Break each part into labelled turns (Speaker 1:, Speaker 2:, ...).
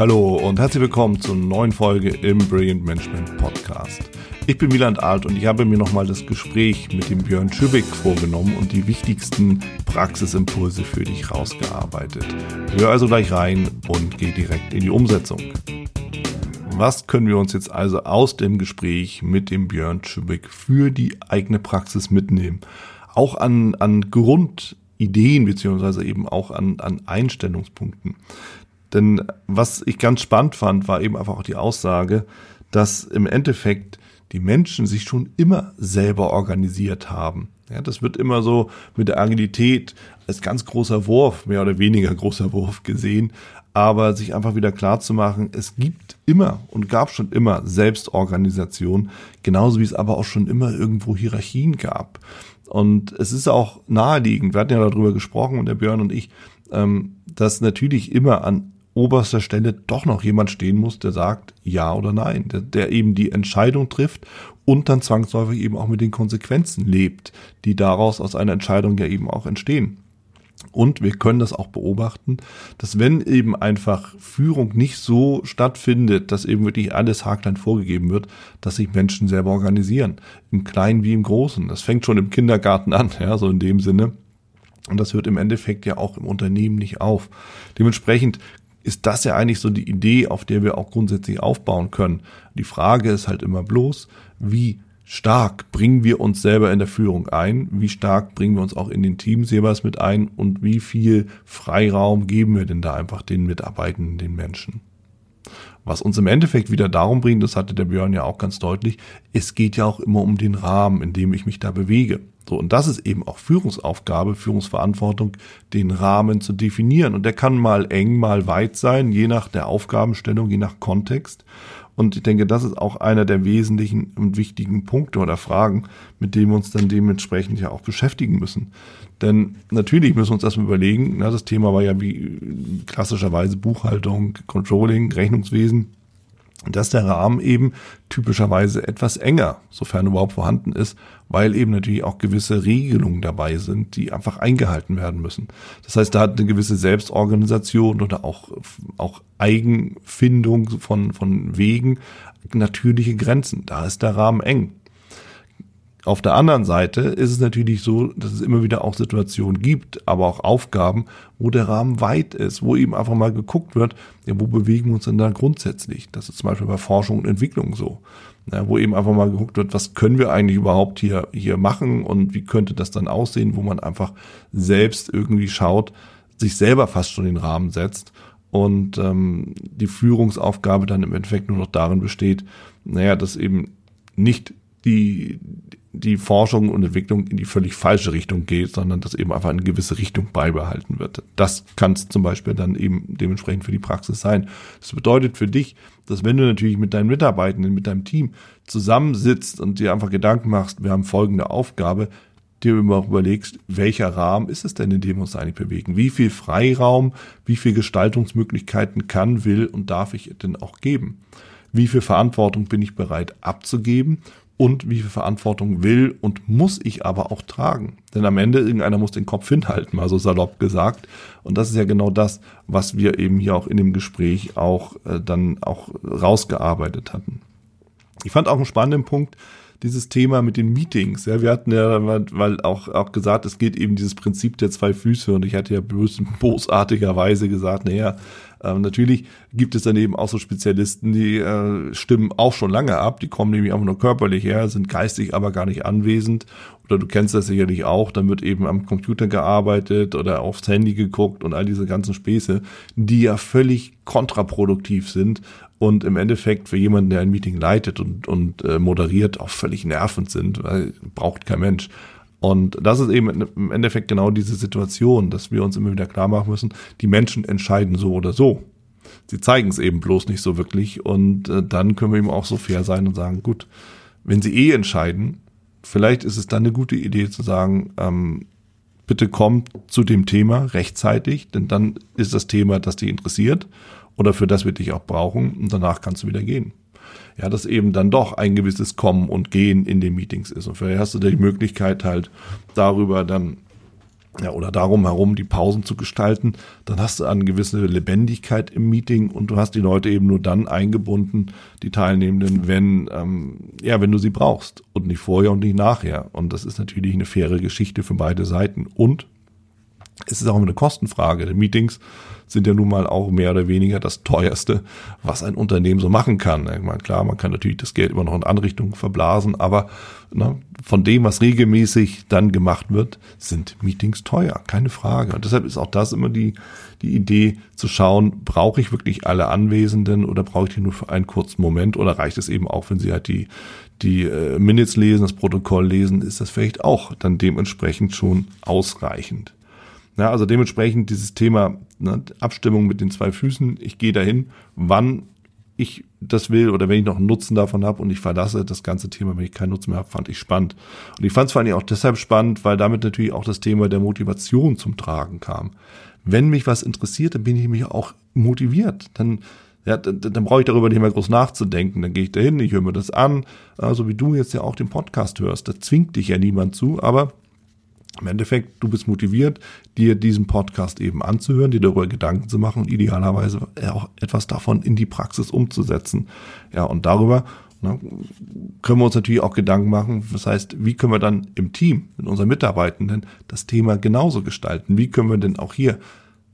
Speaker 1: Hallo und herzlich willkommen zur neuen Folge im Brilliant Management Podcast. Ich bin Wieland Alt und ich habe mir nochmal das Gespräch mit dem Björn Schübeck vorgenommen und die wichtigsten Praxisimpulse für dich rausgearbeitet. Hör also gleich rein und geh direkt in die Umsetzung. Was können wir uns jetzt also aus dem Gespräch mit dem Björn Schübeck für die eigene Praxis mitnehmen? Auch an, an Grundideen beziehungsweise eben auch an, an Einstellungspunkten. Denn was ich ganz spannend fand, war eben einfach auch die Aussage, dass im Endeffekt die Menschen sich schon immer selber organisiert haben. Ja, das wird immer so mit der Agilität als ganz großer Wurf, mehr oder weniger großer Wurf gesehen, aber sich einfach wieder klar zu machen, es gibt immer und gab schon immer Selbstorganisation, genauso wie es aber auch schon immer irgendwo Hierarchien gab. Und es ist auch naheliegend, wir hatten ja darüber gesprochen und der Björn und ich, ähm, dass natürlich immer an oberster Stelle doch noch jemand stehen muss, der sagt ja oder nein, der, der eben die Entscheidung trifft und dann zwangsläufig eben auch mit den Konsequenzen lebt, die daraus aus einer Entscheidung ja eben auch entstehen. Und wir können das auch beobachten, dass wenn eben einfach Führung nicht so stattfindet, dass eben wirklich alles haarklein vorgegeben wird, dass sich Menschen selber organisieren. Im Kleinen wie im Großen. Das fängt schon im Kindergarten an, ja, so in dem Sinne. Und das hört im Endeffekt ja auch im Unternehmen nicht auf. Dementsprechend ist das ja eigentlich so die Idee, auf der wir auch grundsätzlich aufbauen können. Die Frage ist halt immer bloß, wie stark bringen wir uns selber in der Führung ein, wie stark bringen wir uns auch in den Teams jeweils mit ein und wie viel Freiraum geben wir denn da einfach den Mitarbeitenden, den Menschen. Was uns im Endeffekt wieder darum bringt, das hatte der Björn ja auch ganz deutlich, es geht ja auch immer um den Rahmen, in dem ich mich da bewege. So, und das ist eben auch Führungsaufgabe, Führungsverantwortung, den Rahmen zu definieren. Und der kann mal eng, mal weit sein, je nach der Aufgabenstellung, je nach Kontext. Und ich denke, das ist auch einer der wesentlichen und wichtigen Punkte oder Fragen, mit denen wir uns dann dementsprechend ja auch beschäftigen müssen. Denn natürlich müssen wir uns erstmal überlegen, na, das Thema war ja wie klassischerweise Buchhaltung, Controlling, Rechnungswesen dass der Rahmen eben typischerweise etwas enger, sofern überhaupt vorhanden ist, weil eben natürlich auch gewisse Regelungen dabei sind, die einfach eingehalten werden müssen. Das heißt, da hat eine gewisse Selbstorganisation oder auch, auch Eigenfindung von, von Wegen natürliche Grenzen. Da ist der Rahmen eng. Auf der anderen Seite ist es natürlich so, dass es immer wieder auch Situationen gibt, aber auch Aufgaben, wo der Rahmen weit ist, wo eben einfach mal geguckt wird, ja, wo bewegen wir uns denn da grundsätzlich? Das ist zum Beispiel bei Forschung und Entwicklung so. Ja, wo eben einfach mal geguckt wird, was können wir eigentlich überhaupt hier, hier machen und wie könnte das dann aussehen, wo man einfach selbst irgendwie schaut, sich selber fast schon den Rahmen setzt und ähm, die Führungsaufgabe dann im Endeffekt nur noch darin besteht, naja, dass eben nicht die, die Forschung und Entwicklung in die völlig falsche Richtung geht, sondern dass eben einfach eine gewisse Richtung beibehalten wird. Das kann es zum Beispiel dann eben dementsprechend für die Praxis sein. Das bedeutet für dich, dass wenn du natürlich mit deinen Mitarbeitenden, mit deinem Team zusammensitzt und dir einfach Gedanken machst, wir haben folgende Aufgabe, dir immer auch überlegst, welcher Rahmen ist es denn, in dem wir uns eigentlich bewegen? Wie viel Freiraum, wie viel Gestaltungsmöglichkeiten kann, will und darf ich denn auch geben? Wie viel Verantwortung bin ich bereit abzugeben und wie viel Verantwortung will und muss ich aber auch tragen. Denn am Ende irgendeiner muss den Kopf hinhalten, mal so salopp gesagt. Und das ist ja genau das, was wir eben hier auch in dem Gespräch auch äh, dann auch rausgearbeitet hatten. Ich fand auch einen spannenden Punkt, dieses Thema mit den Meetings. Ja, wir hatten ja weil auch, auch gesagt, es geht eben dieses Prinzip der zwei Füße und ich hatte ja bösartigerweise gesagt, naja, ähm, natürlich gibt es dann eben auch so Spezialisten, die äh, stimmen auch schon lange ab, die kommen nämlich einfach nur körperlich her, sind geistig aber gar nicht anwesend. Oder du kennst das sicherlich auch, dann wird eben am Computer gearbeitet oder aufs Handy geguckt und all diese ganzen Späße, die ja völlig kontraproduktiv sind und im Endeffekt für jemanden, der ein Meeting leitet und, und äh, moderiert, auch völlig nervend sind, weil braucht kein Mensch. Und das ist eben im Endeffekt genau diese Situation, dass wir uns immer wieder klar machen müssen, die Menschen entscheiden so oder so. Sie zeigen es eben bloß nicht so wirklich und äh, dann können wir eben auch so fair sein und sagen, gut, wenn sie eh entscheiden, vielleicht ist es dann eine gute Idee zu sagen, ähm, bitte kommt zu dem Thema rechtzeitig, denn dann ist das Thema, das dich interessiert oder für das wir dich auch brauchen und danach kannst du wieder gehen ja, dass eben dann doch ein gewisses Kommen und Gehen in den Meetings ist. Und vielleicht hast du die Möglichkeit halt darüber dann ja, oder darum herum die Pausen zu gestalten, dann hast du eine gewisse Lebendigkeit im Meeting und du hast die Leute eben nur dann eingebunden, die Teilnehmenden, wenn, ähm, ja, wenn du sie brauchst und nicht vorher und nicht nachher. Und das ist natürlich eine faire Geschichte für beide Seiten. Und es ist auch eine Kostenfrage. Meetings sind ja nun mal auch mehr oder weniger das teuerste, was ein Unternehmen so machen kann. Ich meine, klar, man kann natürlich das Geld immer noch in andere Richtungen verblasen, aber ne, von dem, was regelmäßig dann gemacht wird, sind Meetings teuer, keine Frage. Und deshalb ist auch das immer die, die Idee zu schauen, brauche ich wirklich alle Anwesenden oder brauche ich die nur für einen kurzen Moment oder reicht es eben auch, wenn sie halt die, die äh, Minutes lesen, das Protokoll lesen, ist das vielleicht auch dann dementsprechend schon ausreichend. Ja, also dementsprechend dieses Thema ne, Abstimmung mit den zwei Füßen, ich gehe dahin, wann ich das will oder wenn ich noch einen Nutzen davon habe und ich verlasse das ganze Thema, wenn ich keinen Nutzen mehr habe, fand ich spannend. Und ich fand es vor allem auch deshalb spannend, weil damit natürlich auch das Thema der Motivation zum Tragen kam. Wenn mich was interessiert, dann bin ich mich auch motiviert. Dann ja, dann, dann brauche ich darüber nicht mehr groß nachzudenken. Dann gehe ich dahin, ich höre mir das an, so also wie du jetzt ja auch den Podcast hörst. Da zwingt dich ja niemand zu, aber im Endeffekt, du bist motiviert, dir diesen Podcast eben anzuhören, dir darüber Gedanken zu machen und idealerweise auch etwas davon in die Praxis umzusetzen. Ja, und darüber ne, können wir uns natürlich auch Gedanken machen. Das heißt, wie können wir dann im Team, mit unseren Mitarbeitenden, das Thema genauso gestalten? Wie können wir denn auch hier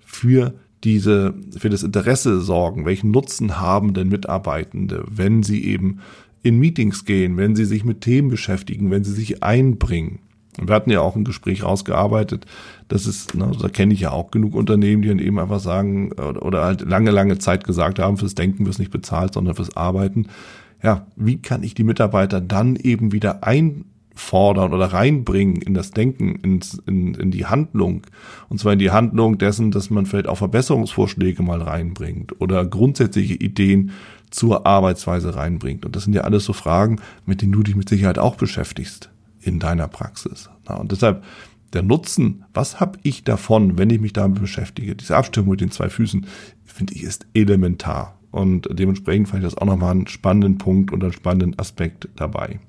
Speaker 1: für diese, für das Interesse sorgen? Welchen Nutzen haben denn Mitarbeitende, wenn sie eben in Meetings gehen, wenn sie sich mit Themen beschäftigen, wenn sie sich einbringen? Wir hatten ja auch ein Gespräch rausgearbeitet, das ist, ne, da kenne ich ja auch genug Unternehmen, die dann eben einfach sagen oder halt lange, lange Zeit gesagt haben, fürs Denken wirst nicht bezahlt, sondern fürs Arbeiten. Ja, wie kann ich die Mitarbeiter dann eben wieder einfordern oder reinbringen in das Denken, ins, in, in die Handlung? Und zwar in die Handlung dessen, dass man vielleicht auch Verbesserungsvorschläge mal reinbringt oder grundsätzliche Ideen zur Arbeitsweise reinbringt. Und das sind ja alles so Fragen, mit denen du dich mit Sicherheit auch beschäftigst in deiner Praxis. und deshalb der Nutzen, was habe ich davon, wenn ich mich damit beschäftige? Diese Abstimmung mit den zwei Füßen, finde ich, ist elementar. Und dementsprechend fand ich das auch nochmal einen spannenden Punkt und einen spannenden Aspekt dabei.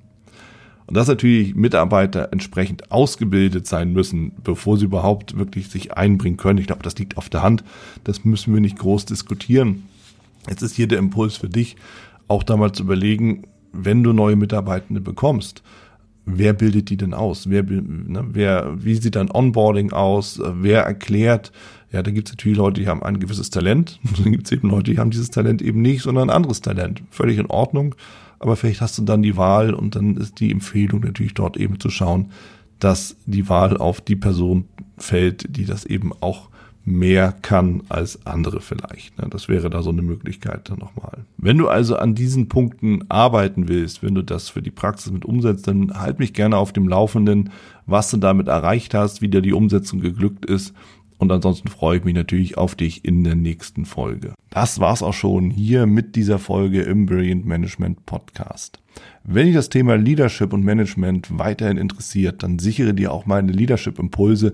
Speaker 1: Und dass natürlich Mitarbeiter entsprechend ausgebildet sein müssen, bevor sie überhaupt wirklich sich einbringen können. Ich glaube, das liegt auf der Hand. Das müssen wir nicht groß diskutieren. Jetzt ist hier der Impuls für dich, auch da mal zu überlegen, wenn du neue Mitarbeitende bekommst, wer bildet die denn aus? Wer, ne, wer, wie sieht dann Onboarding aus? Wer erklärt? Ja, da gibt es natürlich Leute, die haben ein gewisses Talent. Dann gibt es eben Leute, die haben dieses Talent eben nicht, sondern ein anderes Talent. Völlig in Ordnung. Aber vielleicht hast du dann die Wahl und dann ist die Empfehlung natürlich dort eben zu schauen, dass die Wahl auf die Person fällt, die das eben auch mehr kann als andere vielleicht. Ne? Das wäre da so eine Möglichkeit dann nochmal. Wenn du also an diesen Punkten arbeiten willst, wenn du das für die Praxis mit umsetzt, dann halt mich gerne auf dem Laufenden, was du damit erreicht hast, wie dir die Umsetzung geglückt ist. Und ansonsten freue ich mich natürlich auf dich in der nächsten Folge. Das war's auch schon hier mit dieser Folge im Brilliant Management Podcast. Wenn dich das Thema Leadership und Management weiterhin interessiert, dann sichere dir auch meine Leadership Impulse